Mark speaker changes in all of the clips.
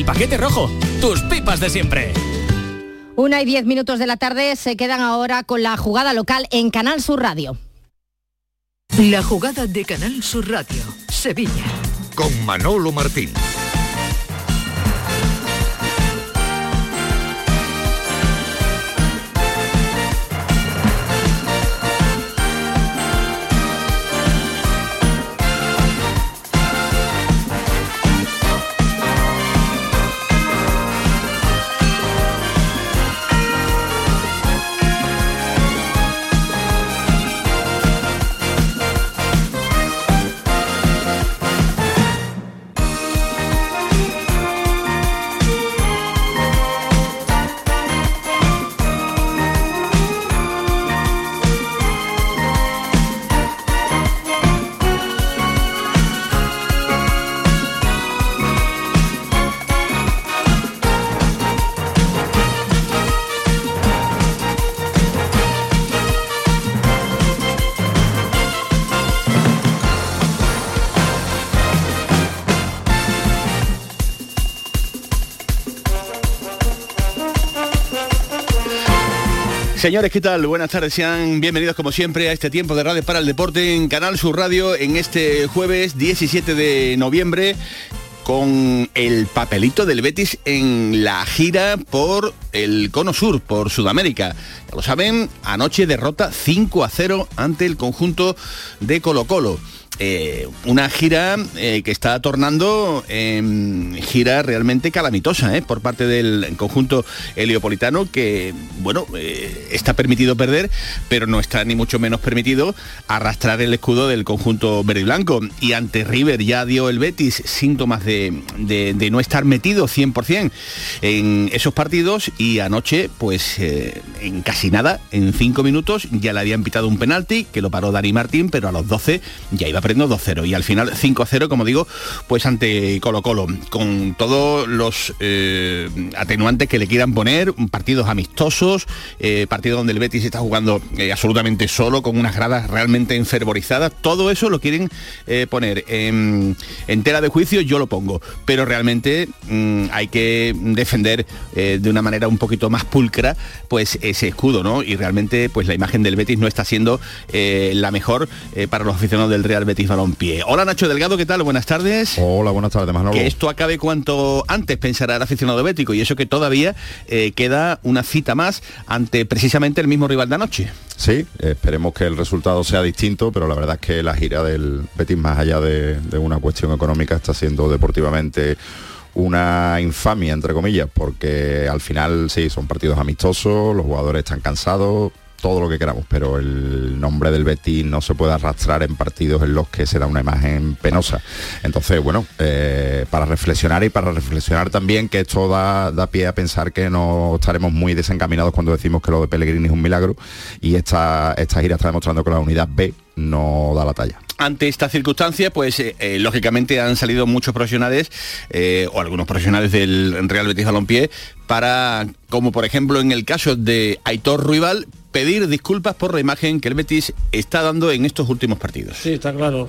Speaker 1: El paquete rojo, tus pipas de siempre.
Speaker 2: Una y diez minutos de la tarde se quedan ahora con la jugada local en Canal Sur Radio.
Speaker 3: La jugada de Canal Sur Radio, Sevilla.
Speaker 4: Con Manolo Martín.
Speaker 5: Señores, ¿qué tal? Buenas tardes, sean bienvenidos como siempre a este tiempo de Radio para el Deporte en Canal Sur Radio en este jueves 17 de noviembre con el papelito del Betis en la gira por el Cono Sur, por Sudamérica. Ya lo saben, anoche derrota 5 a 0 ante el conjunto de Colo Colo. Eh, una gira eh, que está tornando en gira realmente calamitosa eh, por parte del conjunto heliopolitano que, bueno, está permitido perder, pero no está ni mucho menos permitido arrastrar el escudo del conjunto verde y blanco. Y ante River ya dio el Betis síntomas de, no estar metido 100% en esos partidos y anoche, pues en casi nada, en cinco minutos, ya le habían pitado un penalti que lo paró Dani Martín, pero a los 12 ya iba 2-0 y al final 5-0, como digo, pues ante Colo Colo, con todos los eh, atenuantes que le quieran poner, partidos amistosos, eh, partido donde el Betis está jugando eh, absolutamente solo, con unas gradas realmente enfervorizadas, todo eso lo quieren poner. En, tela de juicio, yo lo pongo, pero realmente mm, hay que defender de una manera un poquito más pulcra pues ese escudo, ¿no? Y realmente pues la imagen del Betis no está siendo la mejor para los aficionados del Real Betis Balompié. Hola Nacho Delgado, ¿qué tal? Buenas tardes.
Speaker 6: Hola, buenas tardes, Manolo.
Speaker 5: Que esto acabe cuanto antes pensará el aficionado bético y eso que todavía eh, queda una cita más ante precisamente el mismo rival de anoche.
Speaker 6: Sí, esperemos que el resultado sea distinto, pero la verdad es que la gira del Betis, más allá de, de una cuestión económica, está siendo deportivamente una infamia, entre comillas, porque al final sí, son partidos amistosos, los jugadores están cansados, todo lo que queramos, pero el nombre del Betis no se puede arrastrar en partidos en los que se da una imagen penosa. Entonces, bueno, eh, para reflexionar y para reflexionar también que esto da, da, pie a pensar que no estaremos muy desencaminados cuando decimos que lo de Pellegrini es un milagro y esta, esta gira está demostrando que la unidad B no da la talla
Speaker 5: ante esta circunstancia, pues eh, eh, lógicamente han salido muchos profesionales o algunos profesionales del Real Betis Balompié para, como por ejemplo en el caso de Aitor Ruibal, pedir disculpas por la imagen que el Betis está dando en estos últimos partidos.
Speaker 7: Sí, está claro.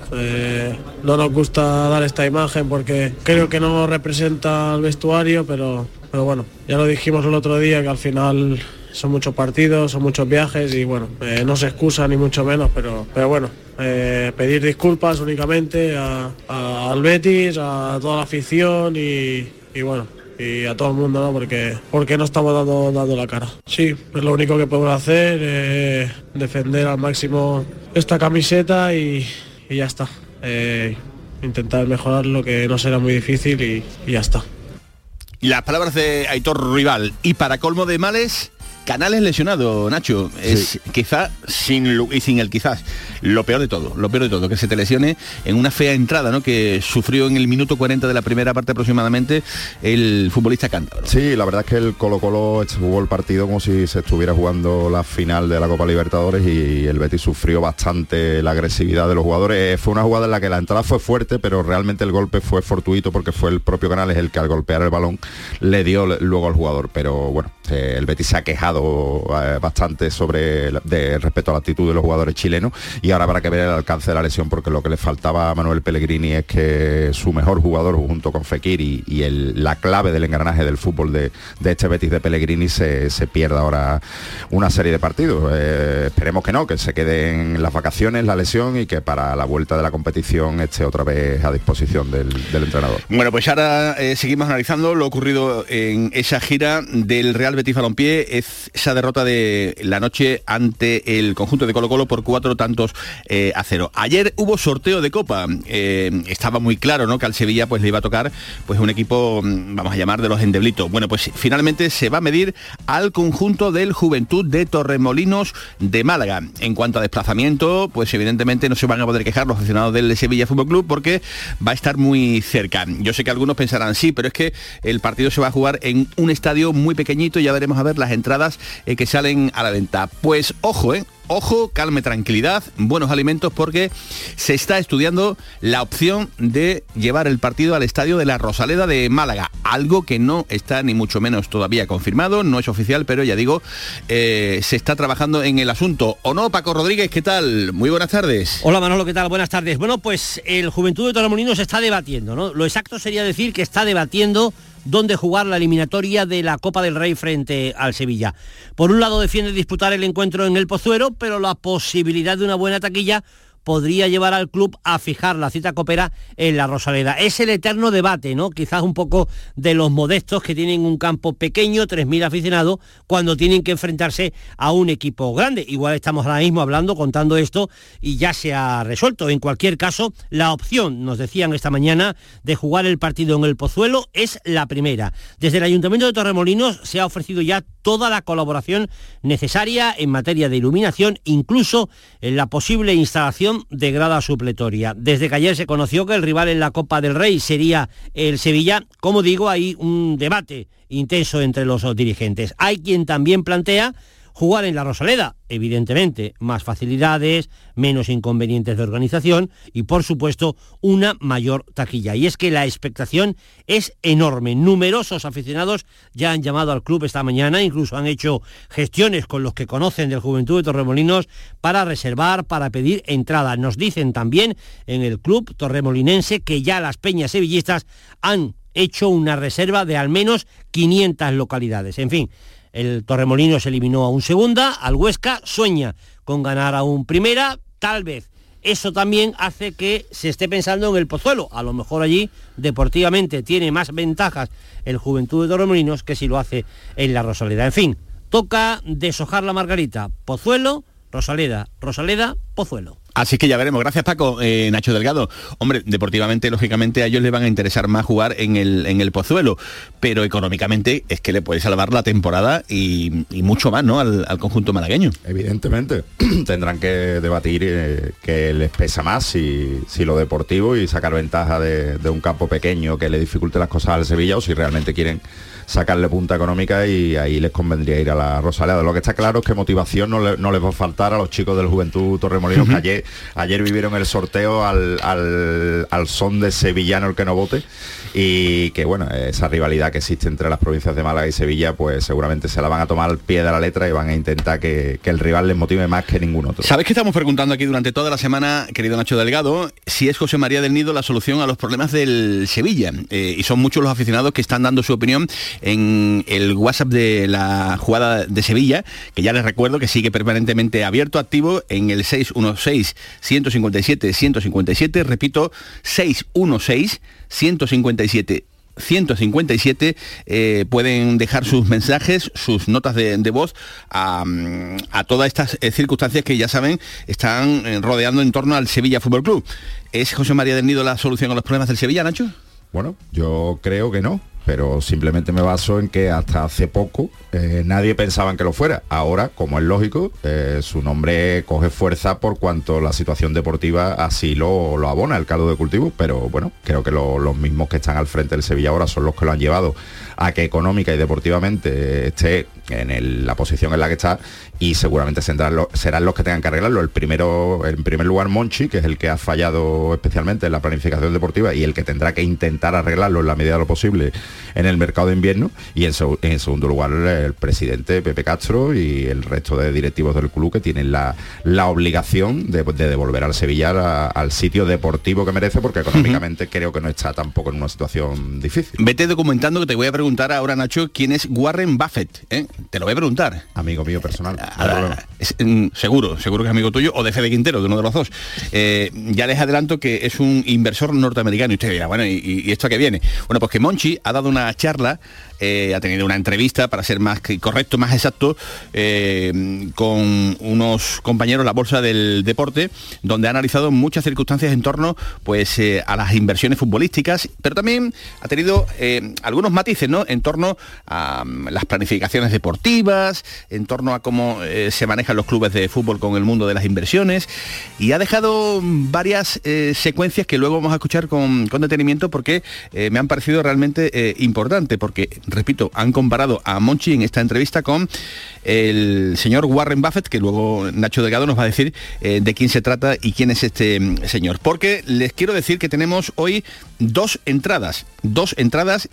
Speaker 7: no nos gusta dar esta imagen porque creo que no representa al vestuario, pero, pero bueno, ya lo dijimos el otro día que al final son muchos partidos, son muchos viajes y bueno, eh, no se excusa ni mucho menos, pero, pero bueno, eh, pedir disculpas únicamente al Betis, a toda la afición y, bueno, y a todo el mundo, ¿no? Porque, porque no estamos dando, dando la cara. Sí, es lo único que podemos hacer, eh, defender al máximo esta camiseta y, ya está. intentar mejorar lo que no será muy difícil y, y ya está.
Speaker 5: Las palabras de Aitor Rival. Y para colmo de males, Canales lesionado, Nacho. Es quizá sin y sin el quizás lo peor de todo, lo peor de todo, que se te lesione en una fea entrada, ¿no? Que sufrió en el minuto 40 de la primera parte aproximadamente el futbolista cántabro.
Speaker 6: Sí, la verdad es que el Colo Colo jugó el partido como si se estuviera jugando la final de la Copa Libertadores y el Betis sufrió bastante la agresividad de los jugadores. Fue una jugada en la que la entrada fue fuerte, pero realmente el golpe fue fortuito porque fue el propio Canales el que al golpear el balón le dio luego al jugador. Pero bueno, Eh, el Betis se ha quejado eh, bastante sobre de, respecto a la actitud de los jugadores chilenos y ahora habrá que ver el alcance de la lesión porque lo que le faltaba a Manuel Pellegrini es que su mejor jugador junto con Fekir y, la clave del engranaje del fútbol de, este Betis de Pellegrini se, pierda ahora una serie de partidos. Eh, esperemos que no, que se queden las vacaciones, la lesión y que para la vuelta de la competición esté otra vez a disposición del, entrenador.
Speaker 5: Bueno, pues ahora seguimos analizando lo ocurrido en esa gira del Real Betis Balompié es esa derrota de la noche ante el conjunto de Colo Colo por cuatro tantos eh, a cero. Ayer hubo sorteo de Copa. Eh, estaba muy claro ¿no? que al Sevilla pues, le iba a tocar pues, un equipo, mm, vamos a llamar, de los endeblitos. Bueno, pues finalmente se va a medir al conjunto del Juventud de Torremolinos de Málaga. En cuanto a desplazamiento, pues evidentemente no se van a poder quejar los aficionados del Sevilla Fútbol Club porque va a estar muy cerca. Yo sé que algunos pensarán sí, pero es que el partido se va a jugar en un estadio muy pequeñito ya veremos a ver las entradas eh, que salen a la venta. Pues ojo, ¿eh? Ojo, calme, tranquilidad, buenos alimentos porque se está estudiando la opción de llevar el partido al estadio de la Rosaleda de Málaga, algo que no está ni mucho menos todavía confirmado, no es oficial, pero ya digo, eh, se está trabajando en el asunto. ¿O no, Paco Rodríguez? ¿Qué tal? Muy buenas tardes.
Speaker 8: Hola Manolo, ¿qué tal? Buenas tardes. Bueno, pues el Juventud de Torremolinos está debatiendo, ¿no? Lo exacto sería decir que está debatiendo dónde jugar la eliminatoria de la Copa del Rey frente al Sevilla. Por un lado defiende disputar el encuentro en el Pozuero, pero la posibilidad de una buena taquilla podría llevar al club a fijar la cita copera en la Rosaleda. Es el eterno debate, ¿no? Quizás un poco de los modestos que tienen un campo pequeño, 3.000 aficionados, cuando tienen que enfrentarse a un equipo grande. Igual estamos ahora mismo hablando, contando esto, y ya se ha resuelto. En cualquier caso, la opción, nos decían esta mañana, de jugar el partido en el Pozuelo es la primera. Desde el Ayuntamiento de Torremolinos se ha ofrecido ya toda la colaboración necesaria en materia de iluminación, incluso en la posible instalación de grada supletoria. Desde que ayer se conoció que el rival en la Copa del Rey sería el Sevilla, como digo, hay un debate intenso entre los dirigentes. Hay quien también plantea Jugar en la Rosaleda, evidentemente, más facilidades, menos inconvenientes de organización y, por supuesto, una mayor taquilla. Y es que la expectación es enorme. Numerosos aficionados ya han llamado al club esta mañana, incluso han hecho gestiones con los que conocen del Juventud de Torremolinos para reservar, para pedir entrada. Nos dicen también en el club torremolinense que ya las peñas sevillistas han hecho una reserva de al menos 500 localidades. En fin, el Torremolino se eliminó a un segunda, al Huesca sueña con ganar a un primera, tal vez. Eso también hace que se esté pensando en el Pozuelo. A lo mejor allí deportivamente tiene más ventajas el Juventud de Torremolinos que si lo hace en la Rosaleda. En fin, toca deshojar la margarita. Pozuelo, Rosaleda, Rosaleda, Pozuelo.
Speaker 5: Así que ya veremos. Gracias, Paco. Eh, Nacho Delgado. Hombre, deportivamente, lógicamente, a ellos les van a interesar más jugar en el, en el Pozuelo, pero económicamente es que le puede salvar la temporada y, mucho más, ¿no? Al, conjunto malagueño.
Speaker 6: Evidentemente. Tendrán que debatir eh, qué les pesa más, si, si, lo deportivo y sacar ventaja de, de un campo pequeño que le dificulte las cosas al Sevilla o si realmente quieren sacarle punta económica y ahí les convendría ir a la Rosaleda. Lo que está claro es que motivación no, les va a faltar a los chicos del Juventud Torremolinos, que ayer, ayer vivieron el sorteo al, al, son de sevillano el que no vote y que bueno, esa rivalidad que existe entre las provincias de Málaga y Sevilla, pues seguramente se la van a tomar al pie de la letra y van a intentar que, el rival les motive más que ningún otro.
Speaker 5: ¿Sabes que estamos preguntando aquí durante toda la semana, querido Nacho Delgado, si es José María del Nido la solución a los problemas del Sevilla? Eh, y son muchos los aficionados que están dando su opinión en el WhatsApp de la jugada de Sevilla, que ya les recuerdo que sigue permanentemente abierto, activo en el 616-157-157, repito, 616-157. 157 eh, pueden dejar sus mensajes, sus notas de, voz a, todas estas eh, circunstancias que ya saben están eh, rodeando en torno al Sevilla Fútbol Club. ¿Es José María del Nido la solución a los problemas del Sevilla, Nacho?
Speaker 6: Bueno, yo creo que no pero simplemente me baso en que hasta hace poco eh, nadie pensaba en que lo fuera. Ahora, como es lógico, eh, su nombre coge fuerza por cuanto la situación deportiva así lo, lo abona el caldo de cultivo, pero bueno, creo que los mismos que están al frente del Sevilla ahora son los que lo han llevado a que económica y deportivamente esté en la posición en la que está y seguramente serán los, que tengan que arreglarlo. El primero, en primer lugar, Monchi, que es el que ha fallado especialmente en la planificación deportiva y el que tendrá que intentar arreglarlo en la medida de lo posible en el mercado de invierno y en, segundo lugar el presidente Pepe Castro y el resto de directivos del club que tienen la, la obligación de, devolver al Sevilla al sitio deportivo que merece porque económicamente creo que no está tampoco en una situación difícil.
Speaker 5: Vete documentando que te voy a preguntar ahora Nacho quién es Warren Buffett. ¿eh? Te lo voy a preguntar.
Speaker 6: Amigo mío personal.
Speaker 5: Ah, mm, seguro, seguro que es amigo tuyo o de Fede Quintero, de uno de los dos. Eh, ya les adelanto que es un inversor norteamericano y usted dirá, bueno, ¿y, y esto que viene? Bueno, pues que Monchi ha dado una charla eh, ha tenido una entrevista, para ser más correcto, más exacto, eh, con unos compañeros de la Bolsa del Deporte, donde ha analizado muchas circunstancias en torno pues, eh, a las inversiones futbolísticas, pero también ha tenido algunos matices ¿no? en torno a mm, las planificaciones deportivas, en torno a cómo se manejan los clubes de fútbol con el mundo de las inversiones, y ha dejado varias secuencias que luego vamos a escuchar con, con detenimiento porque me han parecido realmente importantes, porque repito, han comparado a Monchi en esta entrevista con el señor Warren Buffett, que luego Nacho Delgado nos va a decir eh, de quién se trata y quién es este mm, señor. Porque les quiero decir que tenemos hoy dos entradas, dos entradas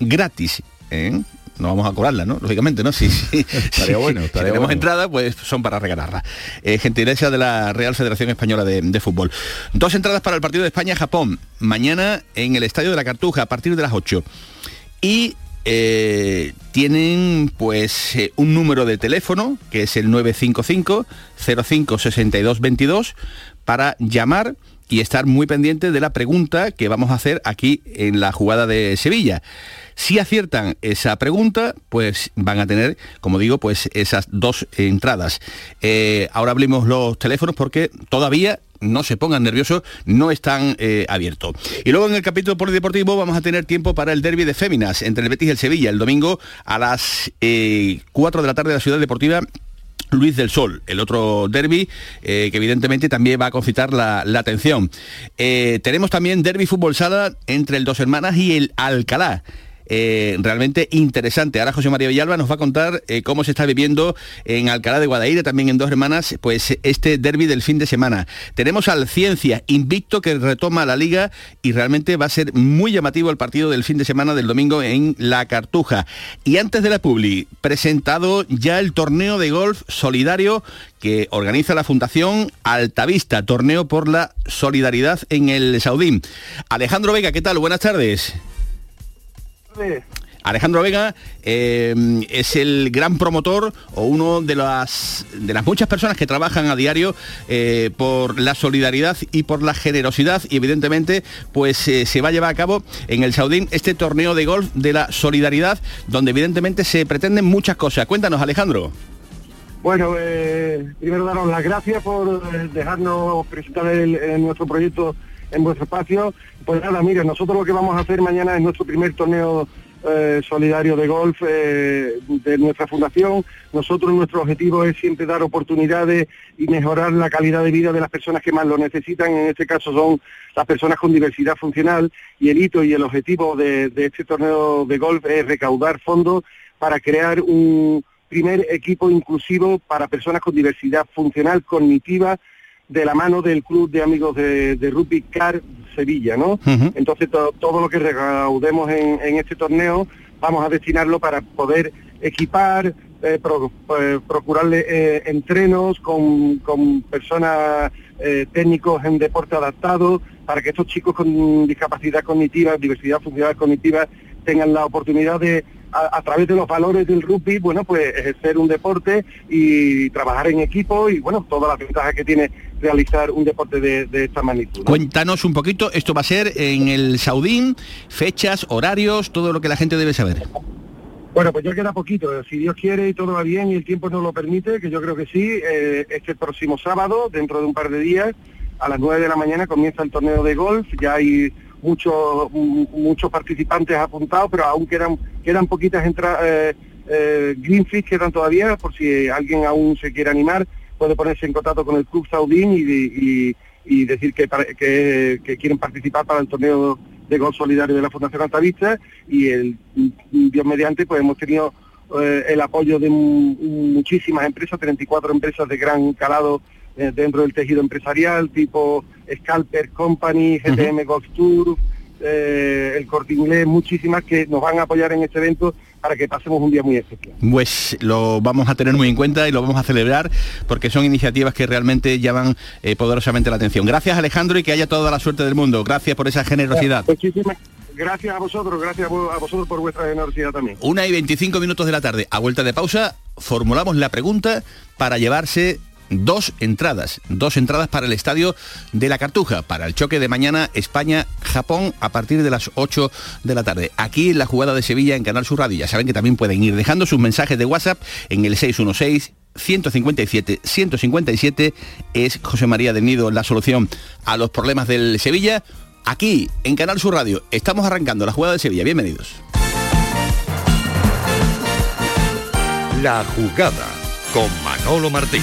Speaker 5: gratis. ¿eh? no vamos a cobrarla, ¿no? Lógicamente, ¿no? Si, sí,
Speaker 6: estaría bueno,
Speaker 5: si tenemos entrada, pues son para regalarla. Eh, gentileza de la Real Federación Española de, de, Fútbol. Dos entradas para el partido de España-Japón, mañana en el Estadio de la Cartuja, a partir de las 8. Y eh, tienen pues eh, un número de teléfono que es el 955 05 62 22 para llamar y estar muy pendiente de la pregunta que vamos a hacer aquí en la jugada de Sevilla. Si aciertan esa pregunta, pues van a tener, como digo, pues esas dos entradas. Eh, ahora abrimos los teléfonos porque todavía no se pongan nerviosos, no están eh, abiertos. Y luego en el capítulo polideportivo vamos a tener tiempo para el derby de Féminas entre el Betis y el Sevilla el domingo a las 4 eh, de la tarde de la Ciudad Deportiva Luis del Sol, el otro derby eh, que evidentemente también va a concitar la, atención. tenemos también derby fútbol sala entre el Dos Hermanas y el Alcalá. Eh, realmente interesante. Ahora José María Villalba nos va a contar eh, cómo se está viviendo en Alcalá de Guadaira, también en Dos Hermanas, pues este derby del fin de semana. Tenemos al Ciencia invicto que retoma la liga y realmente va a ser muy llamativo el partido del fin de semana del domingo en La Cartuja. Y antes de la Publi, presentado ya el torneo de golf solidario que organiza la Fundación Altavista, torneo por la solidaridad en el Saudín. Alejandro Vega, ¿qué tal? Buenas tardes. Alejandro Vega eh, es el gran promotor o uno de las, de las muchas personas que trabajan a diario eh, por la solidaridad y por la generosidad y evidentemente pues eh, se va a llevar a cabo en el Saudín este torneo de golf de la solidaridad donde evidentemente se pretenden muchas cosas. Cuéntanos Alejandro.
Speaker 9: Bueno, primero daros las gracias por dejarnos presentar nuestro proyecto en vuestro espacio. Pues nada, mire, nosotros lo que vamos a hacer mañana es nuestro primer torneo eh, solidario de golf eh, de nuestra fundación. Nosotros nuestro objetivo es siempre dar oportunidades y mejorar la calidad de vida de las personas que más lo necesitan. En este caso son las personas con diversidad funcional y el hito y el objetivo de este torneo de golf es recaudar fondos para crear un primer equipo inclusivo para personas con diversidad funcional, cognitiva de la mano del Club de Amigos de, de Rugby Car Sevilla, ¿no? Entonces todo lo que recaudemos en, este torneo vamos a destinarlo para poder equipar, eh, eh, procurarle eh, entrenos con, personas técnicos en deporte adaptado, para que estos chicos con discapacidad cognitiva, diversidad funcional cognitiva, tengan la oportunidad de a, través de los valores del rugby, bueno, pues ejercer un deporte y trabajar en equipo y, bueno, todas las ventajas que tiene realizar un deporte de, esta magnitud.
Speaker 5: Cuéntanos un poquito, esto va a ser en el Saudín, fechas, horarios, todo lo que la gente debe saber.
Speaker 9: Bueno, pues ya queda poquito, si Dios quiere y todo va bien y el tiempo nos lo permite, que yo creo que sí, eh, este próximo sábado, dentro de un par de días, a las 9 de la mañana comienza el torneo de golf, ya hay muchos muchos participantes apuntados, pero aún quedan quedan poquitas entradas, eh, eh, Greenfish quedan todavía, por si alguien aún se quiere animar, puede ponerse en contacto con el Club Saudín y, y, decir que, que, quieren participar para el torneo de gol solidario de la Fundación Altavista y el Dios mediante pues hemos tenido eh, el apoyo de muchísimas empresas, 34 empresas de gran calado eh, dentro del tejido empresarial, tipo Scalper Company, GTM Golf Tour, eh, el Corte Inglés, muchísimas que nos van a apoyar en este evento para que pasemos un día muy especial.
Speaker 5: Pues lo vamos a tener muy en cuenta y lo vamos a celebrar porque son iniciativas que realmente llaman eh, poderosamente la atención. Gracias Alejandro y que haya toda la suerte del mundo. Gracias por esa generosidad.
Speaker 9: Muchísimas gracias a vosotros, gracias a vosotros por vuestra generosidad también.
Speaker 5: Una y 25 minutos de la tarde. A vuelta de pausa, formulamos la pregunta para llevarse dos entradas, dos entradas para el estadio de la Cartuja, para el choque de mañana España-Japón a partir de las 8 de la tarde. Aquí en la jugada de Sevilla en Canal Sur Radio. Ya saben que también pueden ir dejando sus mensajes de WhatsApp en el 616 157 157 es José María del Nido la solución a los problemas del Sevilla. Aquí en Canal Sur Radio estamos arrancando la jugada de Sevilla. Bienvenidos.
Speaker 4: La jugada con Manolo Martín.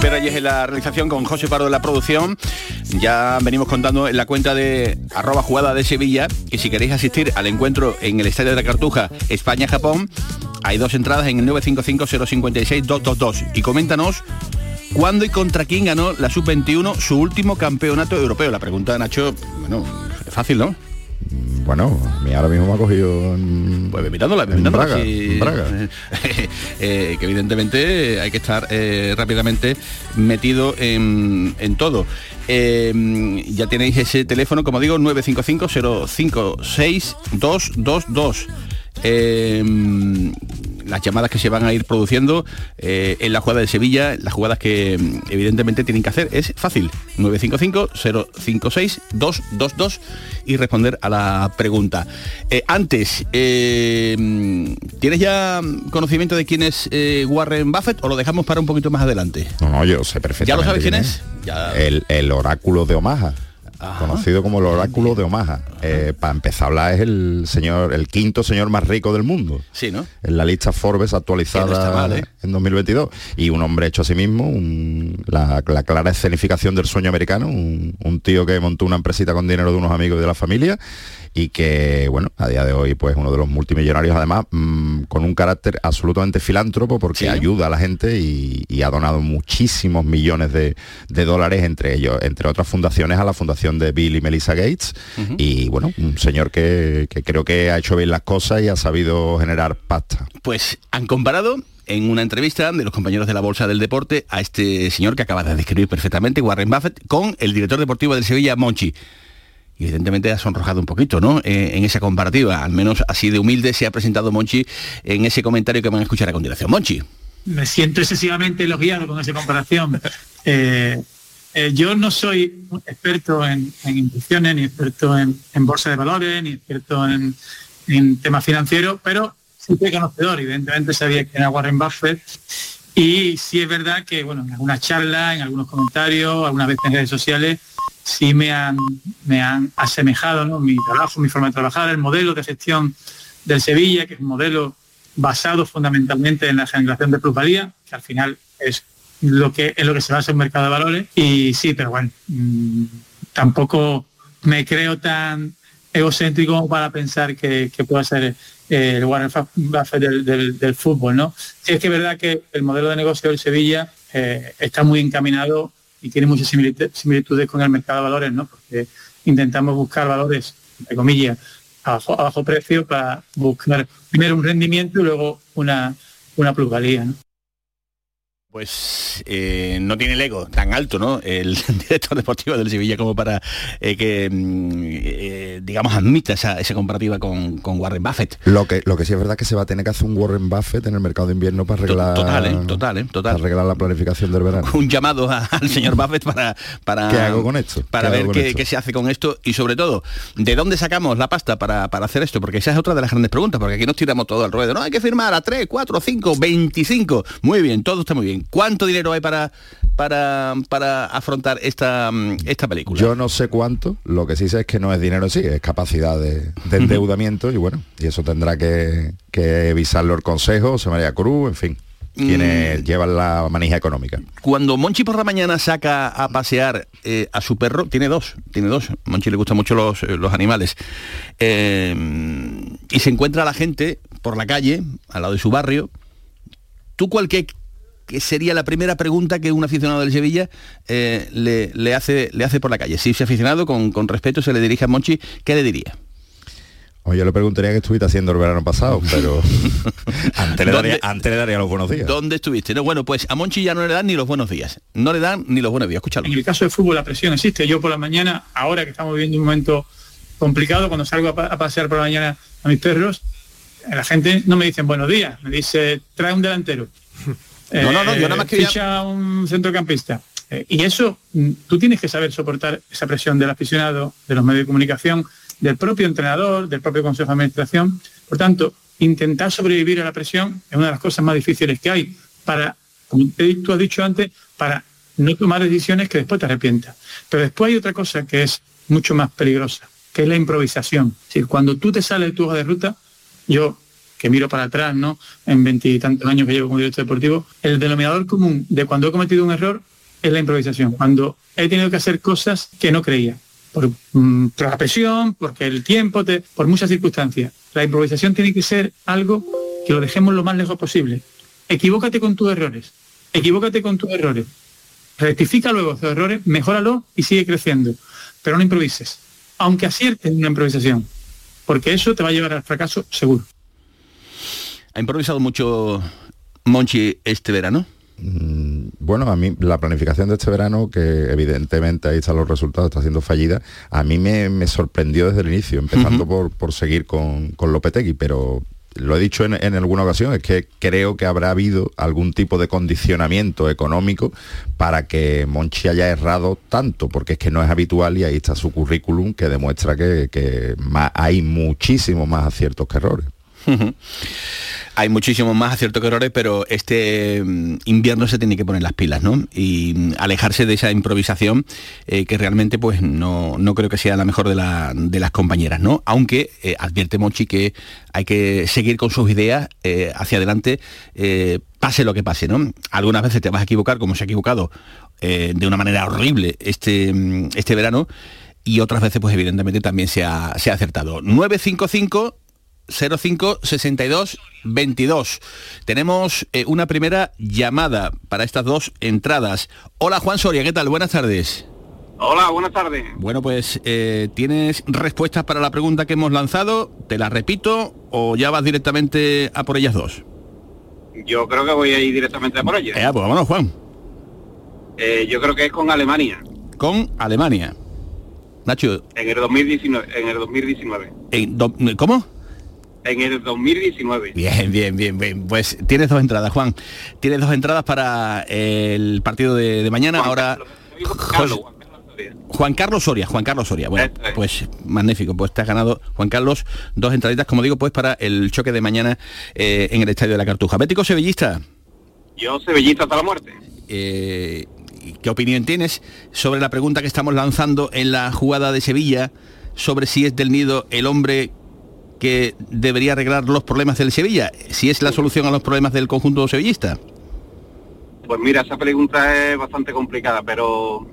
Speaker 5: Javier Reyes en la realización, con José Pardo en la producción. Ya venimos contando en la cuenta de arroba jugada de Sevilla que si queréis asistir al encuentro en el Estadio de la Cartuja España-Japón, hay dos entradas en el 955-056-222. Y coméntanos cuándo y contra quién ganó la Sub-21 su último campeonato europeo. La pregunta de Nacho, bueno, es fácil, ¿no?
Speaker 6: Bueno, a mí ahora mismo me ha cogido en,
Speaker 5: pues mirándola,
Speaker 6: en
Speaker 5: mirándola,
Speaker 6: Braga,
Speaker 5: sí.
Speaker 6: en Braga.
Speaker 5: Eh, que evidentemente hay que estar eh, rápidamente metido en, en todo. Eh, ya tenéis ese teléfono, como digo, 955-056-222. Eh, las llamadas que se van a ir produciendo eh, en la jugada de Sevilla, las jugadas que mm, evidentemente tienen que hacer es fácil, 955-056-222 y responder a la pregunta. Eh, antes, eh, ¿tienes ya conocimiento de quién es Warren Buffett o lo dejamos para un poquito más adelante?
Speaker 6: No, no, yo sé perfectamente.
Speaker 5: ¿Ya lo sabes quién
Speaker 6: quién
Speaker 5: es? Ya.
Speaker 6: El, el oráculo de Omaha.
Speaker 5: Ajá.
Speaker 6: Conocido como el oráculo de Omaha. Eh, para empezar a hablar es el señor, el quinto señor más rico del mundo.
Speaker 5: Sí, ¿no?
Speaker 6: En la lista Forbes actualizada
Speaker 5: Que no está mal, ¿eh?
Speaker 6: en 2022. Y un hombre hecho a sí mismo, un- la, la clara escenificación del sueño americano, un, un tío que montó una empresita con dinero de unos amigos y de la familia y que, bueno, a día de hoy, pues uno de los multimillonarios, además, mm, con un carácter absolutamente filántropo, porque
Speaker 5: Sí.
Speaker 6: ayuda a la gente y, y ha donado muchísimos millones de, de dólares, entre ellos, entre otras fundaciones, a la fundación de Bill y Melissa Gates. Y bueno, un señor que, que creo que ha hecho bien las cosas y ha sabido generar pasta.
Speaker 5: Pues han comparado en una entrevista de los compañeros de la Bolsa del Deporte a este señor que acaba de describir perfectamente, Warren Buffett, con el director deportivo del Sevilla, Monchi. Y evidentemente ha sonrojado un poquito, ¿no? Eh, en esa comparativa, al menos así de humilde se ha presentado Monchi en ese comentario que van a escuchar a continuación. Monchi.
Speaker 10: me siento excesivamente elogiado con esa comparación. Eh, eh, yo no soy experto en, en inversiones, ni experto en, en bolsa de valores, ni experto en, en temas financieros, pero sí soy conocedor, evidentemente sabía que era Warren Buffett y sí es verdad que, bueno, en algunas charlas, en algunos comentarios, algunas veces en redes sociales, sí me han, me han asemejado ¿no? mi trabajo, mi forma de trabajar, el modelo de gestión del Sevilla, que es un modelo basado fundamentalmente en la generación de plusvalía, que al final es lo que en lo que se basa un mercado de valores. Y sí, pero bueno, mm, tampoco me creo tan egocéntrico para pensar que, que pueda ser el Warren Buffett del, del- del fútbol, ¿no? Sí es que es verdad que el modelo de negocio del Sevilla eh, está muy encaminado y tiene muchas similitu- similitudes con el mercado de valores, ¿no? Porque intentamos buscar valores, entre comillas, a bajo, a bajo precio para buscar primero un rendimiento y luego una, una plusvalía, ¿no?
Speaker 5: Pues eh, no tiene el ego tan alto, ¿no? El director deportivo del Sevilla como para eh, que, mm, eh, digamos, admita esa, esa comparativa con, con Warren Buffett.
Speaker 6: Lo que, lo que sí es verdad es que se va a tener que hacer un Warren Buffett en el mercado de invierno para arreglar,
Speaker 5: Total. Total. Total.
Speaker 6: para arreglar la planificación del verano.
Speaker 5: Un llamado a- al señor Buffett para, para,
Speaker 6: ¿Qué hago con esto?
Speaker 5: para
Speaker 6: ¿Qué
Speaker 5: ver qué, qué se hace con esto y sobre todo, ¿de dónde sacamos la pasta para, para hacer esto? Porque esa es otra de las grandes preguntas, porque aquí nos tiramos todo al ruedo. No, hay que firmar a 3, 4, 5, 25. Muy bien, todo está muy bien. ¿Cuánto dinero hay para, para, para afrontar esta, mm, esta película?
Speaker 6: Yo no sé cuánto, lo que sí sé es que no es dinero en sí, es capacidad de, de endeudamiento y bueno, y eso tendrá que, que visarlo el Consejo, José María Cruz, en fin, quienes llevan la manija económica.
Speaker 5: Cuando Monchi por la mañana saca a pasear eh, a su perro, tiene dos, tiene dos. Monchi le gustan mucho los, eh, los animales. Eh, y se encuentra a la gente por la calle, al lado de su barrio. ¿Tú cuál que, que sería la primera pregunta que un aficionado del Sevilla eh, le, le hace, le hace por la calle? Si ese aficionado con, con respeto se le dirige a Monchi, ¿qué le diría?
Speaker 6: Oye, yo le preguntaría qué estuviste haciendo el verano pasado, pero antes, le daría,
Speaker 5: ¿Dónde-
Speaker 6: antes le daría los buenos días.
Speaker 5: ¿Dónde estuviste? No, bueno, pues a Monchi ya no le dan ni los buenos días. No le dan ni los buenos días. Escúchalo.
Speaker 10: En el caso del fútbol la presión existe. Yo por la mañana, ahora que estamos viviendo un momento complicado, cuando salgo a, pa- a pasear por la mañana a mis perros, la gente no me dice buenos días, me dice trae un delantero.
Speaker 5: No, no, no, yo nada más quería-
Speaker 10: ficha un centrocampista. Eh, y eso, mm, tú tienes que saber soportar esa presión del aficionado, de los medios de comunicación, del propio entrenador, del propio consejo de administración. Por tanto, intentar sobrevivir a la presión es una de las cosas más difíciles que hay para, como tú has dicho antes, para no tomar decisiones que después te arrepientas. Pero después hay otra cosa que es mucho más peligrosa, que es la improvisación. Es decir, cuando tú te sales de tu hoja de ruta, yo que miro para atrás, ¿no? En veintitantos años que llevo como director deportivo, el denominador común de cuando he cometido un error es la improvisación. Cuando he tenido que hacer cosas que no creía. Por, mm, la presión, porque el tiempo, te- por muchas circunstancias. La improvisación tiene que ser algo que lo dejemos lo más lejos posible. Equivócate con tus errores. Equivócate con tus errores. Rectifica luego esos errores, mejóralo y sigue creciendo. Pero no improvises. Aunque aciertes en una improvisación. Porque eso te va a llevar al fracaso seguro.
Speaker 5: ¿Ha improvisado mucho Monchi este verano?
Speaker 6: Mm, Bueno, a mí la planificación de este verano, que evidentemente ahí están los resultados, está siendo fallida, a mí me, me sorprendió desde el inicio, empezando por, por seguir con, con Lopetegui, pero lo he dicho en, en alguna ocasión, es que creo que habrá habido algún tipo de condicionamiento económico para que Monchi haya errado tanto, porque es que no es habitual y ahí está su currículum que demuestra que, que hay muchísimos más aciertos que errores.
Speaker 5: Hay muchísimos más aciertos que errores, pero este mm, invierno se tiene que poner las pilas, ¿no? Y mm, alejarse de esa improvisación eh, que realmente pues no, no creo que sea la mejor de, la- de las compañeras, ¿no? Aunque eh, advierte Mochi que hay que seguir con sus ideas eh, hacia adelante, pase lo que pase, ¿no? Algunas veces te vas a equivocar, como se ha equivocado de una manera horrible este, mm, este verano, y otras veces pues evidentemente también se ha, se ha acertado. 955 05 62 22. Tenemos eh, una primera llamada para estas dos entradas. Hola Juan Soria, ¿qué tal? Buenas tardes.
Speaker 11: Hola, buenas tardes.
Speaker 5: Bueno, pues eh, tienes respuestas para la pregunta que hemos lanzado. ¿Te la repito o ya vas directamente a por ellas dos?
Speaker 11: Yo creo que voy a ir directamente a por ella.
Speaker 5: Eh, pues vámonos, Juan.
Speaker 11: Yo creo que es con Alemania,
Speaker 5: Con Alemania. Nacho,
Speaker 11: en el 2019. En el 2019.
Speaker 5: en do- ¿cómo?
Speaker 11: En el 2019.
Speaker 5: Bien, bien, bien, bien. Pues tienes dos entradas, Juan. Tienes dos entradas para el partido de, de mañana. Ahora,
Speaker 11: Soria.
Speaker 5: Juan Carlos Soria, Juan Carlos Soria. Bueno, pues magnífico, pues te has ganado, Juan Carlos, dos entraditas, como digo, pues para el choque de mañana eh, en el Estadio de la Cartuja. Bético Sevillista.
Speaker 11: Yo sevillista hasta la muerte.
Speaker 5: Eh, ¿Qué opinión tienes sobre la pregunta que estamos lanzando en la jugada de Sevilla sobre si es del nido el hombre que debería arreglar los problemas del Sevilla? Si es la solución a los problemas del conjunto sevillista.
Speaker 11: Pues mira, esa pregunta es bastante complicada, pero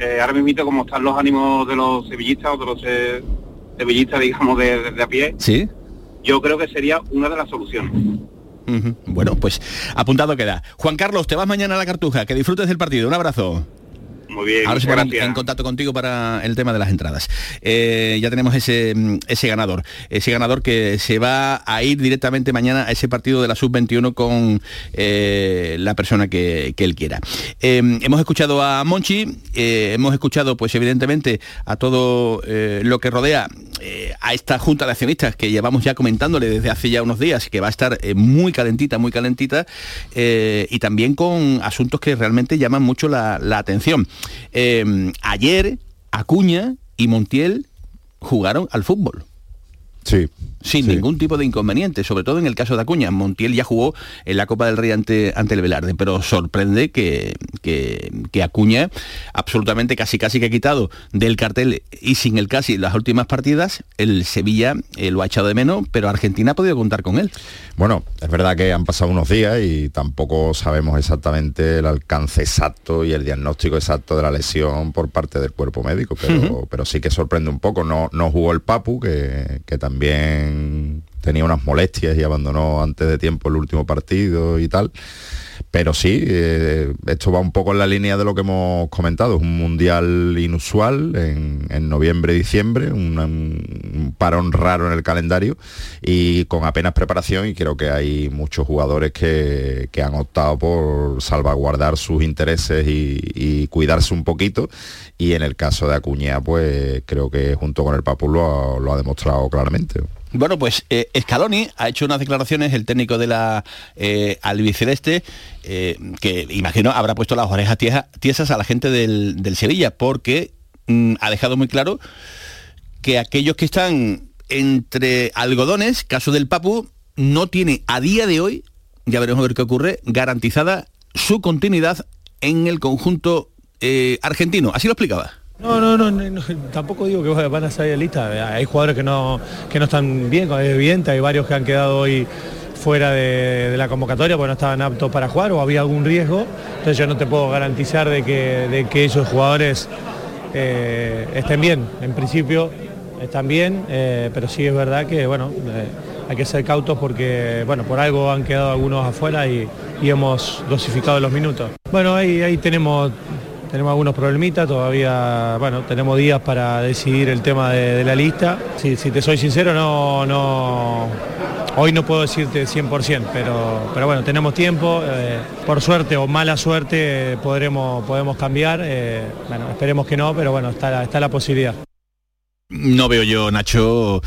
Speaker 11: eh, ahora mismo como están los ánimos de los sevillistas o de los eh, sevillistas, digamos, de, de a pie,
Speaker 5: Sí.
Speaker 11: yo creo que sería una de las soluciones.
Speaker 5: Bueno, pues apuntado queda. Juan Carlos, te vas mañana a la Cartuja, que disfrutes del partido. Un abrazo.
Speaker 11: Muy bien,
Speaker 5: Ahora se
Speaker 11: muchas
Speaker 5: ponen
Speaker 11: gracias.
Speaker 5: en contacto contigo para el tema de las entradas. Eh, ya tenemos ese, mm, ese ganador, ese ganador que se va a ir directamente mañana a ese partido de la sub-21 con eh, la persona que, que él quiera. Eh, hemos escuchado a Monchi, eh, hemos escuchado pues evidentemente a todo lo que rodea a esta junta de accionistas que llevamos ya comentándole desde hace ya unos días, que va a estar muy calentita, muy calentita, y también con asuntos que realmente llaman mucho la, la atención. Eh, ayer Acuña y Montiel jugaron al fútbol.
Speaker 6: Sí.
Speaker 5: Sin ningún tipo de inconveniente, sobre todo en el caso de Acuña. Montiel ya jugó en la Copa del Rey ante, ante el Velarde, pero sorprende que, que, que Acuña, absolutamente casi casi que ha quitado del cartel y sin el casi las últimas partidas, el Sevilla eh, lo ha echado de menos, pero Argentina ha podido contar con él.
Speaker 6: Bueno, es verdad que han pasado unos días y tampoco sabemos exactamente el alcance exacto y el diagnóstico exacto de la lesión por parte del cuerpo médico, pero, pero sí que sorprende un poco. No, no jugó el Papu, que, que también tenía unas molestias y abandonó antes de tiempo el último partido y tal. Pero sí, eh, esto va un poco en la línea de lo que hemos comentado. Es un mundial inusual en, en noviembre diciembre, un, parón raro en el calendario y con apenas preparación y creo que hay muchos jugadores que, han optado por salvaguardar sus intereses y, cuidarse un poquito y en el caso de Acuña pues creo que junto con el Papu lo ha, lo ha demostrado claramente.
Speaker 5: Bueno, pues eh, Scaloni ha hecho unas declaraciones, el técnico de la eh, albiceleste, eh, que imagino habrá puesto las orejas tiesa- tiesas a la gente del, del Sevilla, porque mm, ha dejado muy claro que aquellos que están entre algodones, caso del Papu, no tiene a día de hoy, ya veremos a ver qué ocurre, garantizada su continuidad en el conjunto argentino. Así lo explicaba.
Speaker 12: No, no, no, no, tampoco digo que van a salir de lista. Hay jugadores que no, que no están bien, es evidente, hay varios que han quedado hoy fuera de, de la convocatoria porque no estaban aptos para jugar o había algún riesgo. Entonces yo no te puedo garantizar de que, de que esos jugadores eh, estén bien. En principio están bien, eh, pero sí es verdad que bueno, eh, hay que ser cautos porque bueno, por algo han quedado algunos afuera y, y hemos dosificado los minutos. Bueno, ahí, ahí tenemos tenemos algunos problemitas, todavía, bueno, tenemos días para decidir el tema de, la lista. Si, te soy sincero, no, no, hoy no puedo decirte 100%, pero, pero bueno, tenemos tiempo, eh, por suerte o mala suerte podremos, podemos cambiar, eh, bueno, esperemos que no, pero bueno, está, está la posibilidad.
Speaker 5: no veo yo, Nacho,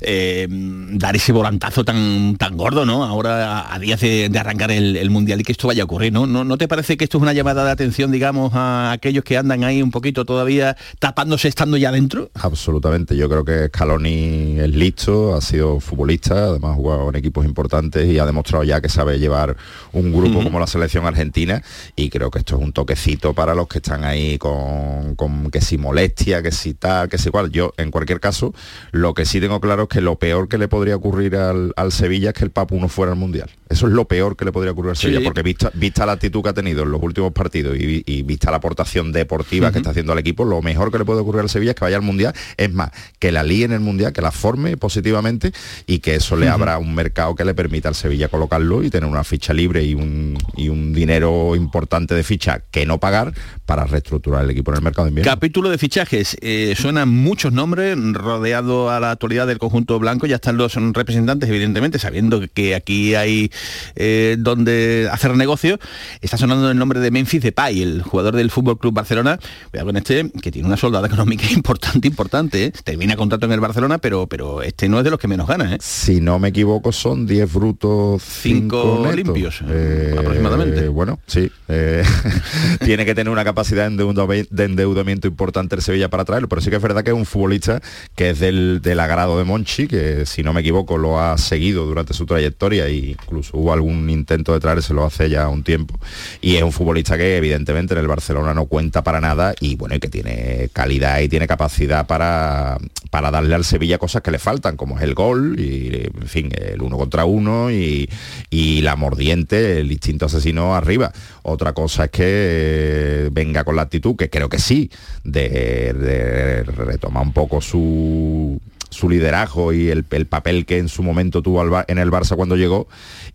Speaker 5: eh, dar ese volantazo tan, tan gordo, ¿no? Ahora a, días de, de arrancar el, el Mundial y que esto vaya a ocurrir, ¿no? ¿no? ¿No te parece que esto es una llamada de atención, digamos, a aquellos que andan ahí un poquito todavía tapándose estando ya dentro?
Speaker 6: Absolutamente, yo creo que Scaloni es listo, ha sido futbolista, además ha jugado en equipos importantes y ha demostrado ya que sabe llevar un grupo como la selección argentina y creo que esto es un toquecito para los que están ahí con, con que si molestia, que si tal, que si cual. Yo, en cualquier caso, lo que sí tengo claro que lo peor que le podría ocurrir al, al Sevilla es que el Papu no fuera al Mundial. Eso es lo peor que le podría ocurrir al
Speaker 5: Sí.
Speaker 6: Sevilla, porque vista, vista la actitud que ha tenido en los últimos partidos y, y vista la aportación deportiva que está haciendo al equipo, lo mejor que le puede ocurrir al Sevilla es que vaya al Mundial. Es más, que la líe en el Mundial, que la forme positivamente y que eso le
Speaker 5: Ujú.
Speaker 6: abra un mercado que le permita al Sevilla colocarlo y tener una ficha libre y un, y un dinero importante de ficha que no pagar para reestructurar el equipo en el mercado de invierno.
Speaker 5: Capítulo de fichajes. Eh, suenan muchos nombres rodeado a la actualidad del conjunto conjunto blanco, ya están los representantes, evidentemente, sabiendo que aquí hay eh, donde hacer negocio. Está sonando el nombre de Memphis Depay, el jugador del Fútbol Club Barcelona. Cuidado con este, que tiene una soldada económica importante, importante. ¿eh? Termina contrato en el Barcelona, pero, pero este no es de los que menos gana. ¿eh?
Speaker 6: Si no me equivoco, son 10 brutos, 5
Speaker 5: limpios,
Speaker 6: eh,
Speaker 5: aproximadamente.
Speaker 6: Bueno, sí. tiene que tener una capacidad de endeudamiento importante el Sevilla para traerlo, pero sí que es verdad que es un futbolista que es del, del agrado de Monchi, que si no me equivoco lo ha seguido durante su trayectoria e incluso hubo algún intento de traérselo hace ya un tiempo. Y es un futbolista que evidentemente en el Barcelona no cuenta para nada y bueno, y que tiene calidad y tiene capacidad para, para darle al Sevilla cosas que le faltan, como es el gol y en fin, el uno contra uno y, y la mordiente, el instinto asesino arriba. Otra cosa es que venga con la actitud, que creo que sí, de, de retomar un poco su su liderazgo y el, el papel que en su momento tuvo al en el Barça cuando llegó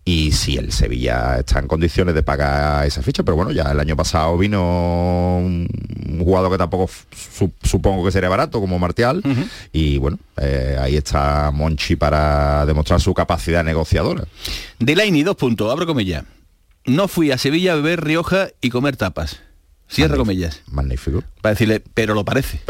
Speaker 6: y si el Sevilla está en condiciones de pagar esa ficha, pero bueno, ya el año pasado vino un jugador que tampoco su- supongo que sería barato como Martial y bueno, eh, ahí está Monchi para demostrar su capacidad negociadora.
Speaker 5: Delaney, dos puntos, abro comillas. No fui a Sevilla a beber Rioja y comer tapas. Cierra comillas.
Speaker 6: Magnífico.
Speaker 5: Para decirle, pero lo parece.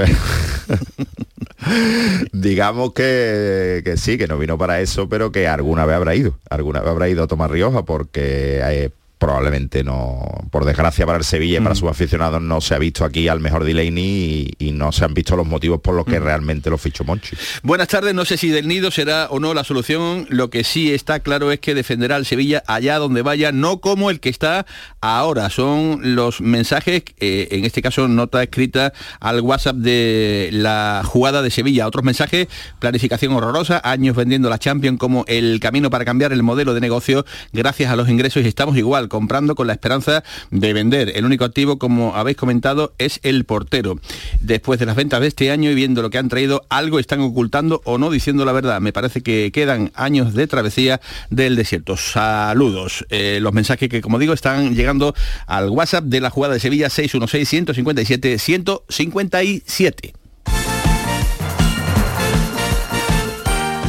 Speaker 6: Digamos que, que sí, que no vino para eso, pero que alguna vez habrá ido. Alguna vez habrá ido a tomar Rioja porque eh, probablemente no, por desgracia para el Sevilla y para sus aficionados no se ha visto aquí al mejor Delaney y, y no se han visto los motivos por los que realmente lo fichó Monchi.
Speaker 5: Buenas tardes, no sé si del nido será o no la solución, lo que sí está claro es que defenderá al Sevilla allá donde vaya, no como el que está ahora, son los mensajes, eh, en este caso nota escrita al WhatsApp de la jugada de Sevilla, otros mensajes, planificación horrorosa, años vendiendo la Champions como el camino para cambiar el modelo de negocio gracias a los ingresos y estamos igual, comprando con la esperanza de vender. El único activo, como habéis comentado, es el portero. Después de las ventas de este año y viendo lo que han traído, algo están ocultando o no diciendo la verdad. Me parece que quedan años de travesía del desierto. Saludos. Eh, los mensajes que, como digo, están llegando al WhatsApp de la jugada de Sevilla 616-157-157.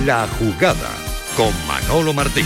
Speaker 4: La jugada con Manolo Martín.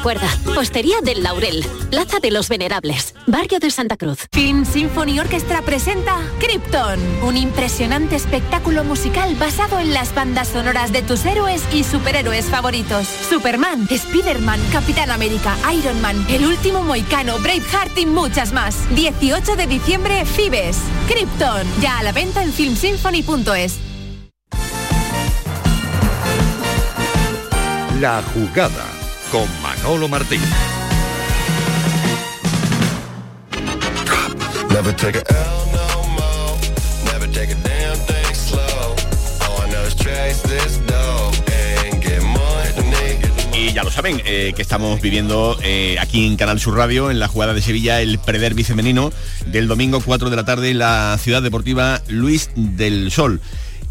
Speaker 13: Recuerda, Hostería del Laurel, Plaza de los Venerables, Barrio de Santa Cruz.
Speaker 14: Film Symphony Orchestra presenta Krypton, un impresionante espectáculo musical basado en las bandas sonoras de tus héroes y superhéroes favoritos. Superman, Spider-Man, Capitán América, Iron Man, El Último Moicano, Braveheart y muchas más. 18 de diciembre, Fibes. Krypton, ya a la venta en filmsymphony.es.
Speaker 4: La jugada con Manolo Martín.
Speaker 15: Never take a L no more. Never take a damn thing slow. All I know is chase this dough and get money.
Speaker 5: Y ya lo saben, eh, que estamos viviendo eh, aquí en Canal Sur Radio, en la jugada de Sevilla, el prederbi femenino del domingo 4 de la tarde en la ciudad deportiva Luis del Sol.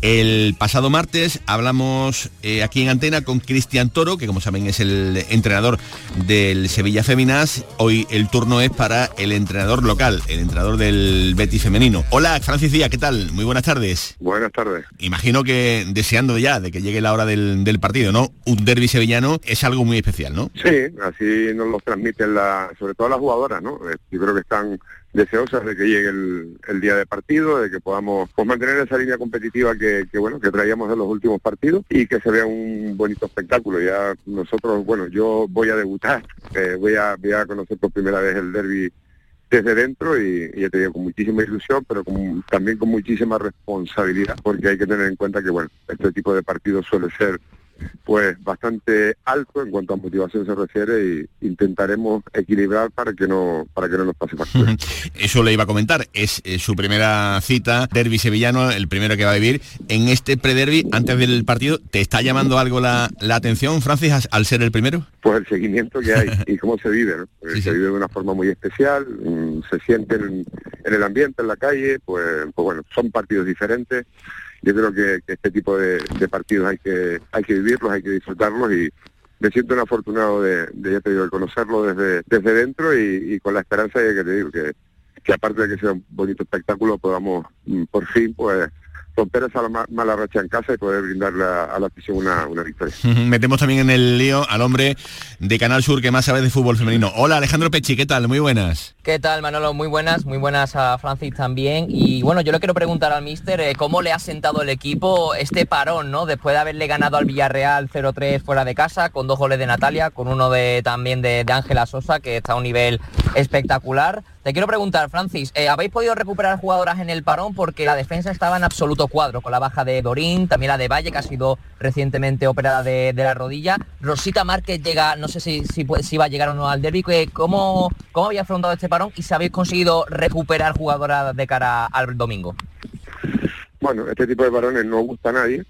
Speaker 5: El pasado martes hablamos eh, aquí en Antena con Cristian Toro, que como saben es el entrenador del Sevilla Féminas. Hoy el turno es para el entrenador local, el entrenador del Betis femenino. Hola, Francis Díaz, ¿qué tal? Muy buenas tardes.
Speaker 16: Buenas tardes.
Speaker 5: Imagino que deseando ya de que llegue la hora del, del partido, ¿no? Un derby sevillano es algo muy especial, ¿no?
Speaker 16: Sí, así nos lo transmiten la, sobre todo las jugadoras, ¿no? Eh, Yo creo que están
Speaker 17: deseosas de que llegue el, el día de partido, de que podamos pues, mantener esa línea competitiva que, que, bueno que traíamos de los últimos partidos y que se vea un bonito espectáculo. Ya nosotros, bueno, yo voy a debutar, eh, voy a voy a conocer por primera vez el derby desde dentro y, y ya te con muchísima ilusión, pero con- también con muchísima responsabilidad, porque hay que tener en cuenta que, bueno, este tipo de partidos suele ser pues bastante alto en cuanto a motivación se refiere y intentaremos equilibrar para que no para que no nos pase factura.
Speaker 5: Eso le iba a comentar, es eh, su primera cita, derby sevillano, el primero que va a vivir. En este prederby, antes del partido, ¿te está llamando algo la, la atención, Francis, al ser el primero?
Speaker 17: Pues el seguimiento que hay y cómo se vive, ¿no? Porque se vive de una forma muy especial, mm, se siente en, en el ambiente, en la calle, pues, pues bueno, son partidos diferentes. Yo creo que, este tipo de, partidos hay que hay que vivirlos, hay que disfrutarlos y me siento un afortunado de, de, ya te digo, de conocerlo desde desde dentro y, con la esperanza de que digo que, que aparte de que sea un bonito espectáculo podamos mm, por fin pues romper esa ma- mala racha en casa y poder brindarle a, a la afición una, una victoria.
Speaker 5: Metemos también en el lío al hombre de Canal Sur que más sabe de fútbol femenino. Hola, Alejandro Pechi, ¿qué tal? Muy buenas.
Speaker 16: ¿Qué tal, Manolo? Muy buenas, muy buenas a Francis también. Y bueno, yo le quiero preguntar al míster eh, cómo le ha sentado el equipo este parón, ¿no? Después de haberle ganado al Villarreal 0-3 fuera de casa, con dos goles de Natalia, con uno de también de Ángela Sosa, que está a un nivel espectacular. Te quiero preguntar, Francis, eh, ¿habéis podido recuperar jugadoras en el parón? Porque la defensa estaba en absoluto cuadro, con la baja de Dorín, también la de Valle, que ha sido recientemente operada de, la rodilla. Rosita Márquez llega, no sé si, si, si va a llegar o no al derby. que- ¿Cómo, ¿Cómo habéis afrontado este parón y si habéis conseguido recuperar jugadoras de cara al domingo?
Speaker 17: Bueno, este tipo de varones no gusta a nadie,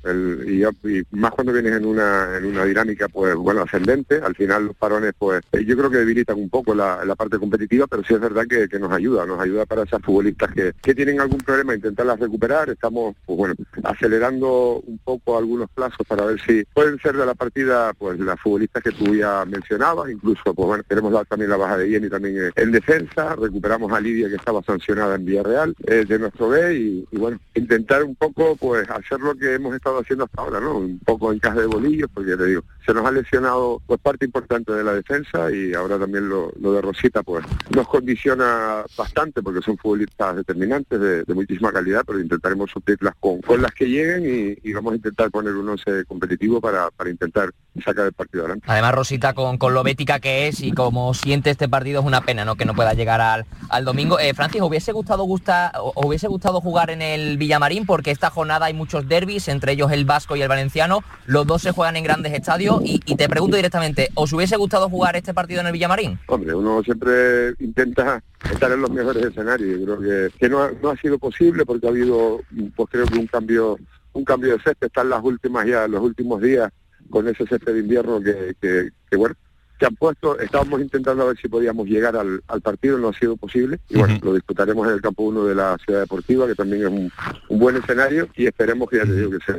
Speaker 17: y, más cuando vienes en una, en una dinámica, pues bueno, ascendente, al final los varones, pues eh, yo creo que debilitan un poco la, la parte competitiva, pero sí es verdad que, que nos ayuda, nos ayuda para esas futbolistas que, que tienen algún problema, intentarlas recuperar, estamos, pues bueno, acelerando un poco algunos plazos para ver si pueden ser de la partida, pues las futbolistas que tú ya mencionabas, incluso, pues bueno, dar también la baja de Jenny también en, en defensa, recuperamos a Lidia que estaba sancionada en Villarreal, eh, de nuestro B, y bueno, intentar un poco pues hacer lo que hemos estado haciendo hasta ahora, ¿no? Un poco encaje de bolillos, porque te digo, se nos ha lesionado pues parte importante de la defensa y ahora también lo, lo de Rosita pues nos condiciona bastante porque son futbolistas determinantes de, de muchísima calidad, pero intentaremos suplirlas con, con las que lleguen y, y vamos a intentar poner un once competitivo para, para intentar sacar el partido adelante.
Speaker 16: Además, Rosita, con, con lo bética que es y como siente este partido, es una pena ¿no? que no pueda llegar al, al domingo. Eh, Francis, ¿hubiese gustado, gusta, hubiese gustado jugar en el Villamarín? Porque esta jornada hay muchos derbis, entre ellos el vasco y el valenciano. Los dos se juegan en grandes estadios. Y, y te pregunto directamente, ¿os hubiese gustado jugar este partido en el Villamarín?
Speaker 17: Hombre, uno siempre intenta estar en los mejores escenarios. Yo creo que, que no, ha, no ha sido posible porque ha habido, pues creo que un cambio, un cambio de césped. Están las últimas ya, los últimos días con ese césped de invierno que, que, que, bueno, que han puesto. Estábamos intentando a ver si podíamos llegar al, al partido, no ha sido posible. Y bueno, lo disputaremos en el campo 1 de la ciudad deportiva, que también es un, un buen escenario y esperemos que ya te digo que se,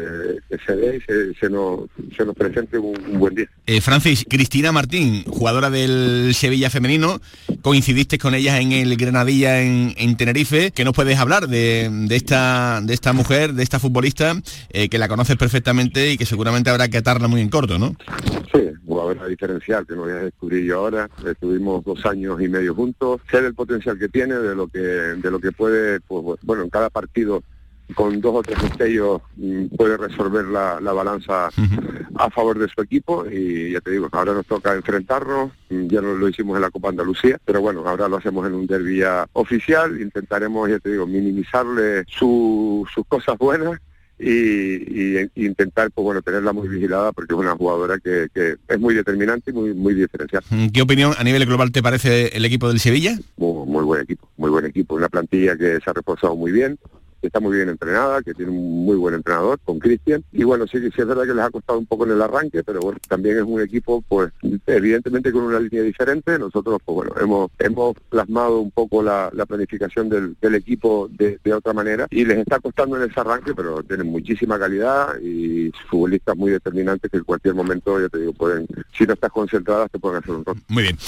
Speaker 17: que se dé y se, se nos, se nos presente un, un buen día.
Speaker 5: Eh, Francis, Cristina Martín, jugadora del Sevilla femenino, coincidiste con ella en el Granadilla en, en Tenerife. ¿Qué nos puedes hablar de, de esta, de esta mujer, de esta futbolista, eh, que la conoces perfectamente y que seguramente habrá que atarla muy en corto, ¿no?
Speaker 17: Sí, jugadora diferencial que no voy a descubrir yo ahora. Estuvimos dos años y medio juntos. Sé del potencial que tiene, de lo que, de lo que puede, pues bueno, en cada partido con dos o tres destellos mm, puede resolver la, la balanza a favor de su equipo. Y ya te digo, ahora nos toca enfrentarnos, mm, ya no lo hicimos en la Copa Andalucía, pero bueno, ahora lo hacemos en un derbi ya oficial, intentaremos, ya te digo, minimizarle su- sus cosas buenas y, intentar pues bueno tenerla muy vigilada porque es una jugadora que, que es muy determinante y muy muy diferencial
Speaker 5: ¿Qué opinión a nivel global te parece el equipo del Sevilla?
Speaker 17: muy, muy buen equipo muy buen equipo una plantilla que se ha reforzado muy bien que está muy bien entrenada, que tiene un muy buen entrenador con Cristian. Y bueno, sí, sí es verdad que les ha costado un poco en el arranque, pero bueno, también es un equipo, pues, evidentemente con una línea diferente. Nosotros, pues bueno, hemos, hemos plasmado un poco la, la planificación del, equipo de, de otra manera y les está costando en ese arranque, pero tienen muchísima calidad y futbolistas muy determinantes que en cualquier momento, ya te digo, pueden, si no estás concentradas, te pueden hacer un rol.
Speaker 5: Muy bien.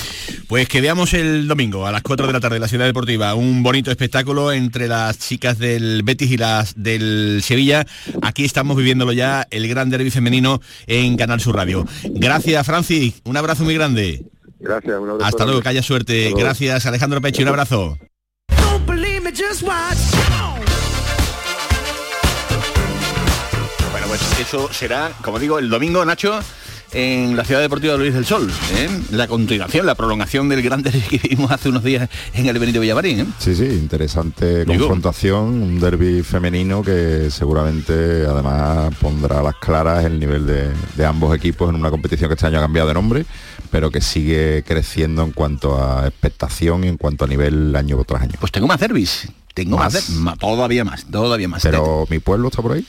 Speaker 5: Pues que veamos el domingo a las 4 de la tarde en la Ciudad Deportiva un bonito espectáculo entre las chicas del Betis y las del Sevilla. Aquí estamos viviéndolo ya, el gran derbi femenino en Canal Sur Radio. Gracias, Francis. Un abrazo muy grande.
Speaker 17: Gracias, un abrazo
Speaker 5: Hasta luego, que haya suerte.
Speaker 17: Luego.
Speaker 5: Gracias, Alejandro Pechi. Un abrazo. Bueno, pues eso será, como digo, el domingo, Nacho, en la Ciudad Deportiva Luis del Sol. ¿eh? La continuación, la prolongación del gran derbi que vimos hace unos días en el Benito Villamarín. ¿eh?
Speaker 6: Sí, sí, interesante
Speaker 5: Digo.
Speaker 6: confrontación, un derby femenino que seguramente además pondrá a las claras el nivel de, de ambos equipos en una competición que este año ha cambiado de nombre, pero que sigue creciendo en cuanto a expectación y en cuanto a nivel año tras año.
Speaker 5: Pues tengo más derbis. Tengo más,
Speaker 6: Más.
Speaker 5: todavía más, todavía más.
Speaker 6: Pero mi pueblo está por ahí.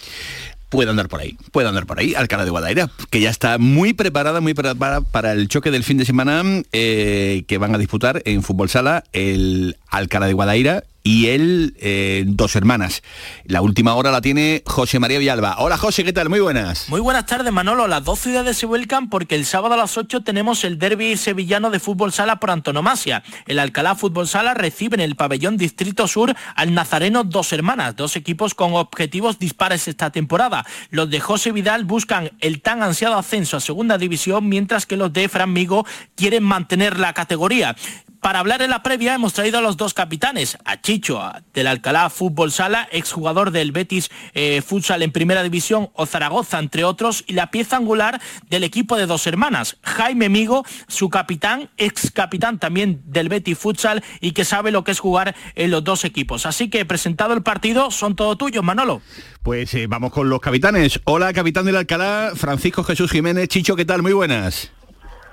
Speaker 5: Puede andar por ahí, puede andar por ahí, Alcalá de Guadaira, que ya está muy preparada, muy preparada para el choque del fin de semana eh, que van a disputar en Fútbol Sala el Alcalá de Guadaira y el eh, Dos Hermanas. La última hora la tiene José María Villalba. Hola José, ¿qué tal? Muy buenas.
Speaker 18: Muy buenas tardes, Manolo. Las dos ciudades se vuelcan porque el sábado a las 8 tenemos el derby sevillano de fútbol sala por antonomasia. El Alcalá Fútbol Sala recibe en el pabellón Distrito Sur al Nazareno Dos Hermanas, dos equipos con objetivos dispares esta temporada. Los de José Vidal buscan el tan ansiado ascenso a segunda división, mientras que los de Fran Migo quieren mantener la categoría. Para hablar en la previa hemos traído a los dos capitanes, a Chicho del Alcalá Fútbol Sala, exjugador del Betis eh, Futsal en Primera División o Zaragoza, entre otros, y la pieza angular del equipo de dos hermanas, Jaime Migo, su capitán, ex capitán también del Betis Futsal y que sabe lo que es jugar en los dos equipos. Así que presentado el partido, son todo tuyos, Manolo.
Speaker 5: Pues eh, vamos con los capitanes. Hola, capitán del Alcalá, Francisco Jesús Jiménez. Chicho, ¿qué tal? Muy buenas.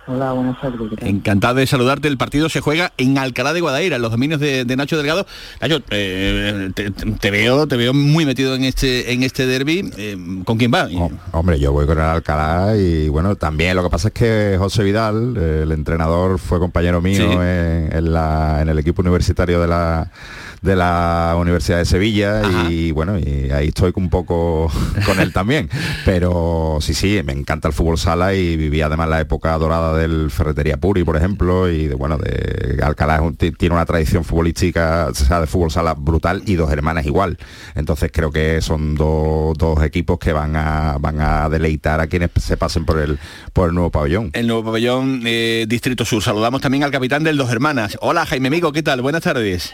Speaker 19: Hola, buenas tardes.
Speaker 5: Encantado de saludarte. El partido se juega en Alcalá de Guadaira, en los dominios de, de Nacho Delgado. Nacho, eh, te, te veo, te veo muy metido en este en este derby. Eh, ¿Con quién va?
Speaker 6: Hombre, yo voy con el Alcalá y bueno, también lo que pasa es que José Vidal, el entrenador, fue compañero mío
Speaker 5: Sí.
Speaker 6: en, en la- en el equipo universitario de la de la Universidad de Sevilla y bueno, y ahí estoy un poco con él también. Pero sí, sí, me encanta el fútbol sala y viví además la época dorada del Ferretería Puri, por ejemplo, y de bueno, de Alcalá es un- ti- tiene una tradición futbolística, o sea, de fútbol sala brutal y dos hermanas igual. Entonces creo que son dos, dos equipos que van a van a deleitar a quienes se pasen por el por el nuevo pabellón.
Speaker 5: El nuevo pabellón eh, Distrito Sur. Saludamos también al capitán del Dos Hermanas. Hola, Jaime Amigo, ¿qué tal? Buenas tardes.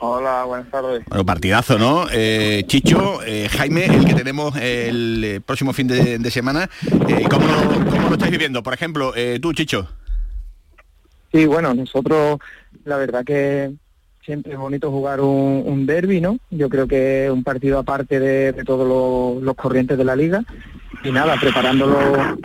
Speaker 20: Hola, buenas tardes.
Speaker 5: Bueno, partidazo, ¿no? Eh, Chicho, eh, Jaime, el que tenemos el eh, próximo fin de, de semana. Eh, ¿cómo, lo, cómo lo estáis viviendo? Por ejemplo, tú, Chicho.
Speaker 19: Sí, bueno, nosotros la verdad que siempre es bonito jugar un, un derby, ¿no? Yo creo que es un partido aparte de, de todos los, los corrientes de la liga y nada, preparándolo,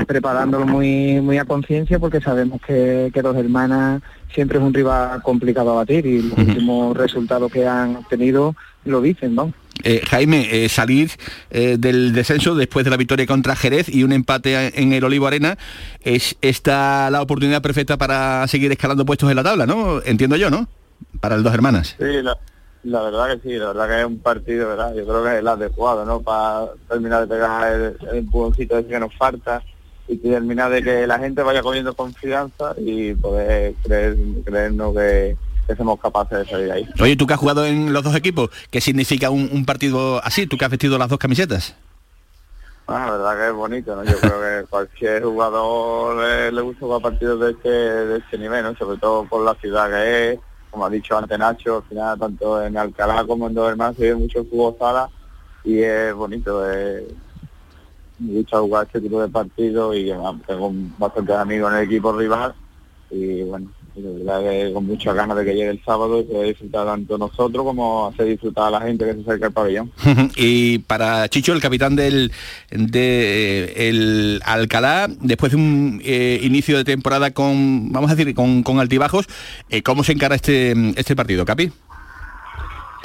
Speaker 19: preparándolo muy, muy a conciencia porque sabemos que, que dos hermanas siempre es un rival complicado a batir y los últimos resultados que han obtenido lo dicen, ¿no?
Speaker 5: Eh, Jaime, eh, salir eh, del descenso después de la victoria contra Jerez y un empate a- en el Olivo Arena, es esta la oportunidad perfecta para seguir escalando puestos en la tabla, ¿no? Entiendo yo, ¿no? Para el Dos Hermanas.
Speaker 20: Sí, la, la verdad que sí, la verdad que es un partido, ¿verdad? Yo creo que es el adecuado, ¿no? Para terminar de pegar el, el empujoncito ese que nos falta y terminar de que la gente vaya cogiendo confianza y poder creer, creernos que, que somos capaces de salir ahí.
Speaker 5: Oye, tú que has jugado en los dos equipos, ¿qué significa un, un partido así? ¿Tú que has vestido las dos camisetas?
Speaker 20: Bueno, la verdad que es bonito, ¿no? Yo creo que cualquier jugador le, le gusta jugar partidos de este, de este nivel, ¿no? Sobre todo por la ciudad que es, como ha dicho antes Nacho, al final tanto en Alcalá como en Dos Hermanos se vive mucho fútbol sala y es bonito, es- gusta jugar este tipo de partidos y tengo bastantes amigos en el equipo rival y bueno, de verdad que con muchas ganas de que llegue el sábado y poder disfrutar tanto nosotros como hacer disfrutar a la gente que se acerca al pabellón.
Speaker 5: y para Chicho, el capitán del de, eh, el Alcalá, después de un eh, inicio de temporada con, vamos a decir, con, con altibajos, eh, ¿cómo se encara este, este partido, Capi?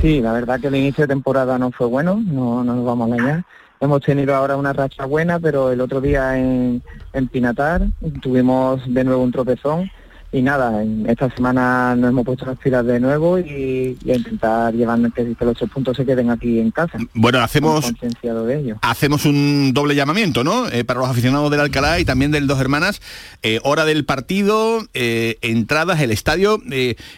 Speaker 19: Sí, la verdad que el inicio de temporada no fue bueno, no, no nos vamos a engañar. Hemos tenido ahora una racha buena, pero el otro día en, en Pinatar tuvimos de nuevo un tropezón y nada, en esta semana nos hemos puesto las pilas de nuevo y, y a intentar llevar que, que los tres puntos se queden aquí en casa.
Speaker 5: Bueno, hacemos
Speaker 19: de ello.
Speaker 5: hacemos un doble llamamiento, ¿no? Eh, para los aficionados del Alcalá y también del Dos Hermanas. Eh, hora del partido, eh, entradas, el estadio.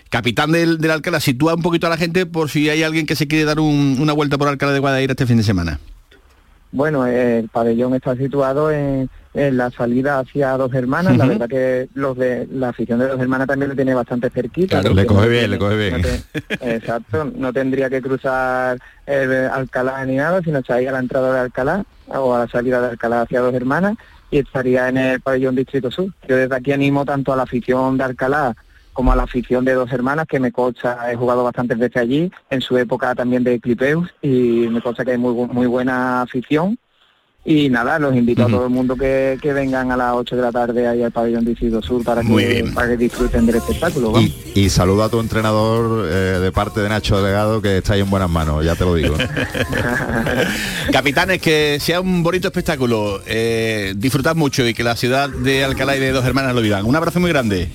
Speaker 5: Capitán del, del Alcalá, sitúa un poquito a la gente por si hay alguien que se quiere dar un- una vuelta por Alcalá de Guadaira este fin de semana.
Speaker 19: Bueno, el pabellón está situado en, en la salida hacia Dos Hermanas. La verdad que los de la afición de Dos Hermanas también lo tiene bastante cerquita.
Speaker 6: Claro, le coge
Speaker 19: no
Speaker 6: bien, le coge bien.
Speaker 19: no te- exacto, no tendría que cruzar el Alcalá ni nada, sino estaría a la entrada de Alcalá o a la salida de Alcalá hacia Dos Hermanas y estaría en el pabellón Distrito Sur. Yo desde aquí animo tanto a la afición de Alcalá como a la afición de Dos Hermanas, que me consta, he jugado bastantes veces allí, en su época también de Clipeus, y me consta que hay muy, muy buena afición. Y nada, los invito a todo el mundo que, que vengan a las 8 de la tarde ahí al pabellón Distrito Sur para
Speaker 6: Muy
Speaker 19: que,
Speaker 6: bien.
Speaker 19: para que disfruten del espectáculo.
Speaker 6: Y saluda a tu entrenador eh, de parte de Nacho Delegado que está ahí en buenas manos, ya te lo digo.
Speaker 5: Capitanes, que sea un bonito espectáculo, eh, disfrutad mucho y que la ciudad de Alcalá y de Dos Hermanas lo vivan. Un abrazo muy grande.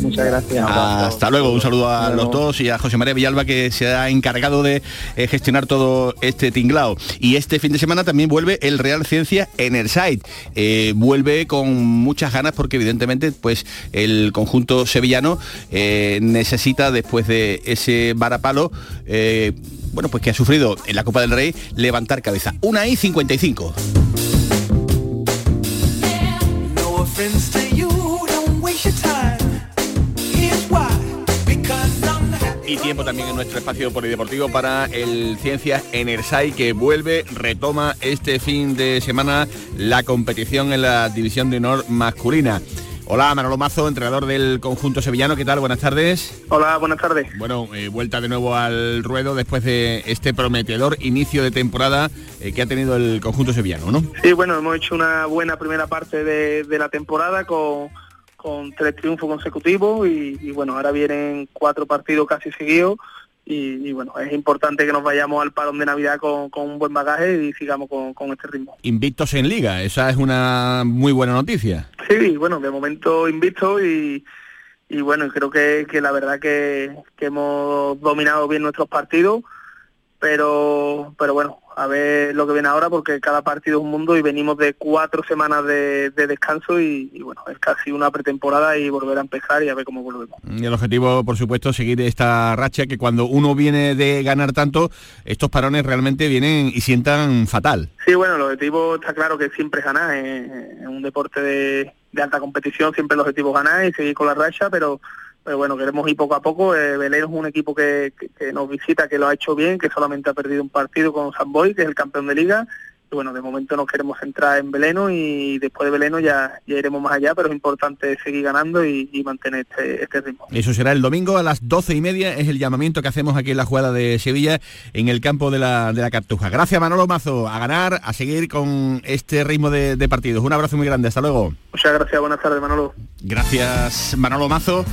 Speaker 19: Muchas gracias.
Speaker 5: Hasta luego, un saludo a los dos y a José María Villalba que se ha encargado de eh, gestionar todo este tinglao. Y este fin de semana también vuelve el Real Ciencia Enerside. Eh, vuelve con muchas ganas porque evidentemente pues el conjunto sevillano eh, necesita después de ese varapalo eh, bueno pues que ha sufrido en la Copa del Rey levantar cabeza. Una y 55.
Speaker 21: No
Speaker 5: Y tiempo también en nuestro espacio polideportivo para el Ciencias Enersai que vuelve, retoma este fin de semana la competición en la división de honor masculina. Hola, Manolo Mazo, entrenador del conjunto sevillano, ¿qué tal? Buenas tardes.
Speaker 22: Hola, buenas tardes.
Speaker 5: Bueno, eh, vuelta de nuevo al ruedo después de este prometedor inicio de temporada eh, que ha tenido el conjunto sevillano, ¿no?
Speaker 22: Sí, bueno, hemos hecho una buena primera parte de, de la temporada con, con tres triunfos consecutivos y, y, bueno, ahora vienen cuatro partidos casi seguidos y, y, bueno, es importante que nos vayamos al parón de Navidad con, con un buen bagaje y sigamos con, con este ritmo.
Speaker 5: Invictos en liga, esa es una muy buena noticia.
Speaker 22: Sí, bueno, de momento invicto y, y bueno, creo que, que la verdad que, que hemos dominado bien nuestros partidos, pero pero bueno, a ver lo que viene ahora porque cada partido es un mundo y venimos de cuatro semanas de, de descanso y, y bueno, es casi una pretemporada y volver a empezar y a ver cómo volvemos.
Speaker 5: Y el objetivo, por supuesto, seguir esta racha que cuando uno viene de ganar tanto, estos parones realmente vienen y sientan fatal.
Speaker 22: Sí, bueno, el objetivo está claro que siempre es ganar, en un deporte de, de alta competición siempre el objetivo es ganar y seguir con la racha, pero pero bueno, queremos ir poco a poco. Eh, es un equipo que, que, que, nos visita, que lo ha hecho bien, que solamente ha perdido un partido con San Boy, que es el campeón de liga. Bueno, de momento nos queremos centrar en Beleno y después de Beleno ya, ya iremos más allá, pero es importante seguir ganando y, y mantener este, este, ritmo.
Speaker 5: Eso será el domingo a las doce y media, es el llamamiento que hacemos aquí en la jugada de Sevilla, en el campo de la, de la Cartuja. Gracias Manolo Mazo, a ganar, a seguir con este ritmo de, de partidos. Un abrazo muy grande, hasta luego.
Speaker 22: Muchas gracias, buenas tardes Manolo.
Speaker 5: Gracias Manolo Mazo,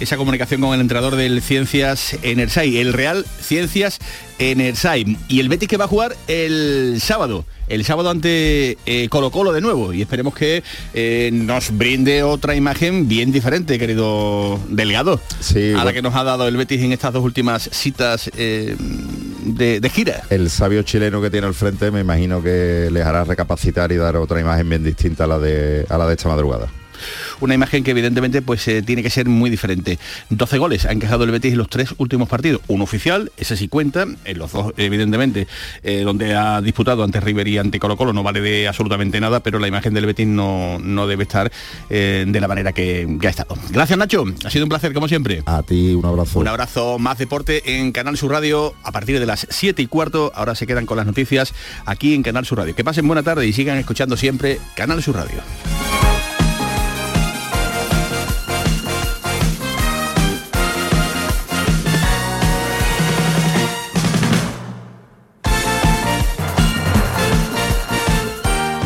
Speaker 5: esa comunicación con el entrenador del Ciencias Enersai, el Real Ciencias Enersai. Y el Betis que va a jugar el sábado, el sábado ante eh, Colo Colo de nuevo. Y esperemos que eh, nos brinde otra imagen bien diferente, querido delegado,
Speaker 6: sí,
Speaker 5: a la que nos ha dado el Betis en estas dos últimas citas eh, de, de gira.
Speaker 6: El sabio chileno que tiene al frente me imagino que les hará recapacitar y dar otra imagen bien distinta a la de, a la de esta madrugada
Speaker 5: una imagen que evidentemente pues eh, tiene que ser muy diferente. 12 goles ha encajado el Betis en los tres últimos partidos. Uno oficial, ese sí cuenta, en los dos evidentemente, eh, donde ha disputado ante River y ante Colo Colo no vale de absolutamente nada, pero la imagen del Betis no, no debe estar eh, de la manera que, que, ha estado. Gracias Nacho, ha sido un placer como siempre.
Speaker 6: A ti un abrazo.
Speaker 5: Un abrazo, más deporte en Canal Sur Radio a partir de las 7 y cuarto. Ahora se quedan con las noticias aquí en Canal Sur Radio. Que pasen buena tarde y sigan escuchando siempre Canal Sur Radio.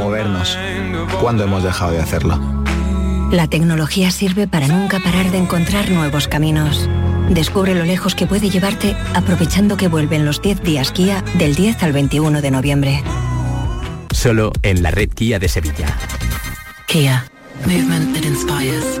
Speaker 23: Movernos. ¿Cuándo hemos dejado de hacerlo?
Speaker 24: La tecnología sirve para nunca parar de encontrar nuevos caminos. Descubre lo lejos que puede llevarte aprovechando que vuelven los 10 días Kia del 10 al 21 de noviembre.
Speaker 25: solo en la red Kia de Sevilla.
Speaker 26: Kia. Movement that inspires.